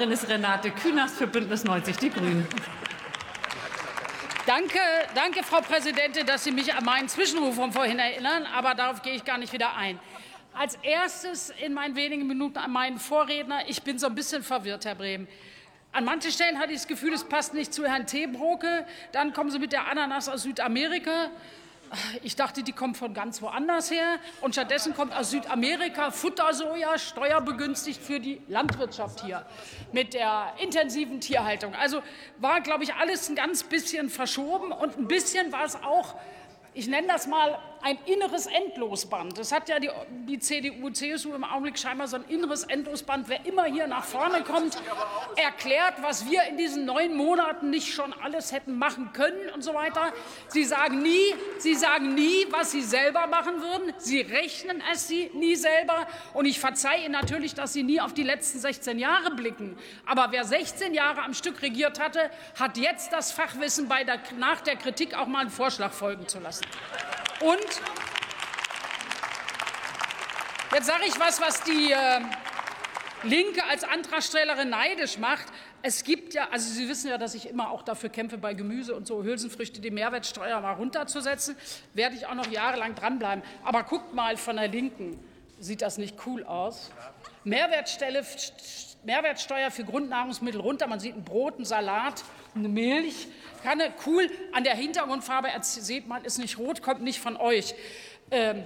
Berichterstatterin ist Renate Künast für Bündnis 90 Die Grünen. Danke, danke, Frau Präsidentin, dass Sie mich an meinen Zwischenruf von vorhin erinnern, aber darauf gehe ich gar nicht wieder ein. Als erstes in meinen wenigen Minuten an meinen Vorredner. Ich bin so ein bisschen verwirrt, Herr Brehm. An manchen Stellen hatte ich das Gefühl, es passt nicht zu Herrn Teebroke. Dann kommen Sie mit der Ananas aus Südamerika. Ich dachte, die kommt von ganz woanders her. Und stattdessen kommt aus Südamerika Futtersoja, steuerbegünstigt für die Landwirtschaft hier mit der intensiven Tierhaltung. Also war, glaube ich, alles ein ganz bisschen verschoben und ein bisschen war es auch ich nenne das mal ein inneres Endlosband. Das hat ja die, die CDU, CSU im Augenblick scheinbar so ein inneres Endlosband. Wer immer hier nach vorne kommt, erklärt, was wir in diesen neun Monaten nicht schon alles hätten machen können und so weiter. Sie sagen nie, sie sagen nie, was sie selber machen würden. Sie rechnen es sie nie selber. Und ich verzeihe Ihnen natürlich, dass Sie nie auf die letzten 16 Jahre blicken. Aber wer 16 Jahre am Stück regiert hatte, hat jetzt das Fachwissen, bei der, nach der Kritik auch mal einen Vorschlag folgen zu lassen. Und jetzt sage ich was, was die äh, Linke als Antragstellerin neidisch macht. Es gibt ja, also Sie wissen ja, dass ich immer auch dafür kämpfe, bei Gemüse und so Hülsenfrüchte die Mehrwertsteuer mal runterzusetzen. Werde ich auch noch jahrelang dranbleiben. Aber guckt mal von der Linken, sieht das nicht cool aus? Mehrwertsteuer für Grundnahrungsmittel runter. Man sieht ein Brot, ein Salat, eine Milch. Kanne, cool. An der Hintergrundfarbe sieht man, ist nicht rot, kommt nicht von euch. Ähm,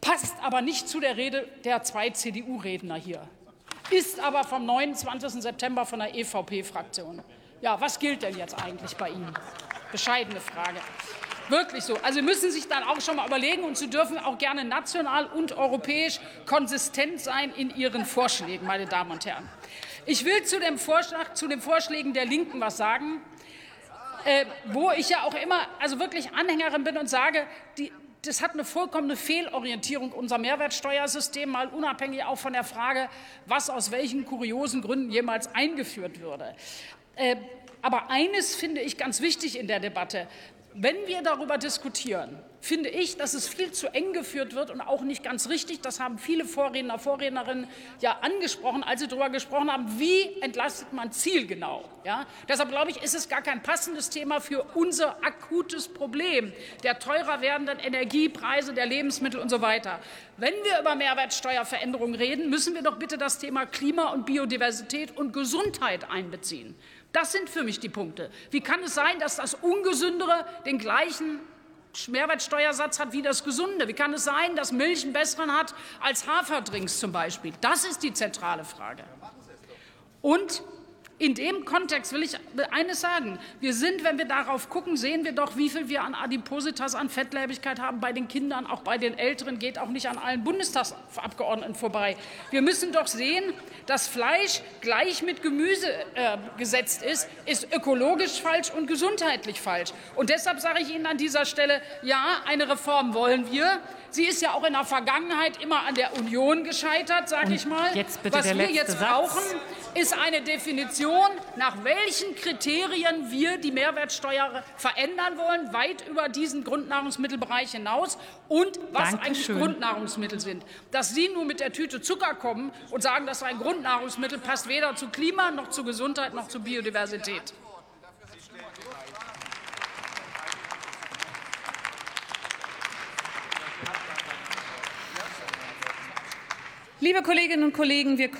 passt aber nicht zu der Rede der zwei CDU-Redner hier. Ist aber vom 29. September von der EVP-Fraktion. Ja, was gilt denn jetzt eigentlich bei Ihnen? Bescheidene Frage. Wirklich so. Also Sie müssen sich dann auch schon mal überlegen und Sie dürfen auch gerne national und europäisch konsistent sein in Ihren Vorschlägen, meine Damen und Herren. Ich will zu dem Vorschlag, zu den Vorschlägen der Linken was sagen, äh, wo ich ja auch immer also wirklich Anhängerin bin und sage, die, das hat eine vollkommene Fehlorientierung unser Mehrwertsteuersystem, mal unabhängig auch von der Frage, was aus welchen kuriosen Gründen jemals eingeführt würde. Äh, aber eines finde ich ganz wichtig in der Debatte. Wenn wir darüber diskutieren, finde ich, dass es viel zu eng geführt wird und auch nicht ganz richtig. Das haben viele Vorredner, Vorrednerinnen ja angesprochen, als sie darüber gesprochen haben, wie entlastet man zielgenau. Ja? Deshalb glaube ich, ist es gar kein passendes Thema für unser akutes Problem der teurer werdenden Energiepreise, der Lebensmittel und so weiter. Wenn wir über Mehrwertsteuerveränderungen reden, müssen wir doch bitte das Thema Klima und Biodiversität und Gesundheit einbeziehen. Das sind für mich die Punkte. Wie kann es sein, dass das Ungesündere den gleichen Mehrwertsteuersatz hat wie das Gesunde? Wie kann es sein, dass Milch einen besseren hat als Haferdrinks zum Beispiel? Das ist die zentrale Frage. Und in dem Kontext will ich eines sagen. Wir sind, wenn wir darauf gucken, sehen wir doch, wie viel wir an Adipositas, an Fettleibigkeit haben bei den Kindern, auch bei den Älteren, geht auch nicht an allen Bundestagsabgeordneten vorbei. Wir müssen doch sehen, dass Fleisch gleich mit Gemüse äh, gesetzt ist, ist ökologisch falsch und gesundheitlich falsch. Und deshalb sage ich Ihnen an dieser Stelle, ja, eine Reform wollen wir. Sie ist ja auch in der Vergangenheit immer an der Union gescheitert, sage ich mal. Was wir jetzt Satz. brauchen, ist eine Definition, nach welchen Kriterien wir die Mehrwertsteuer verändern wollen, weit über diesen Grundnahrungsmittelbereich hinaus und was Dankeschön. eigentlich Grundnahrungsmittel sind. Dass Sie nur mit der Tüte Zucker kommen und sagen, das sei ein Grundnahrungsmittel, passt weder zu Klima noch zu Gesundheit noch zu Biodiversität. Liebe Kolleginnen und Kollegen, wir kommen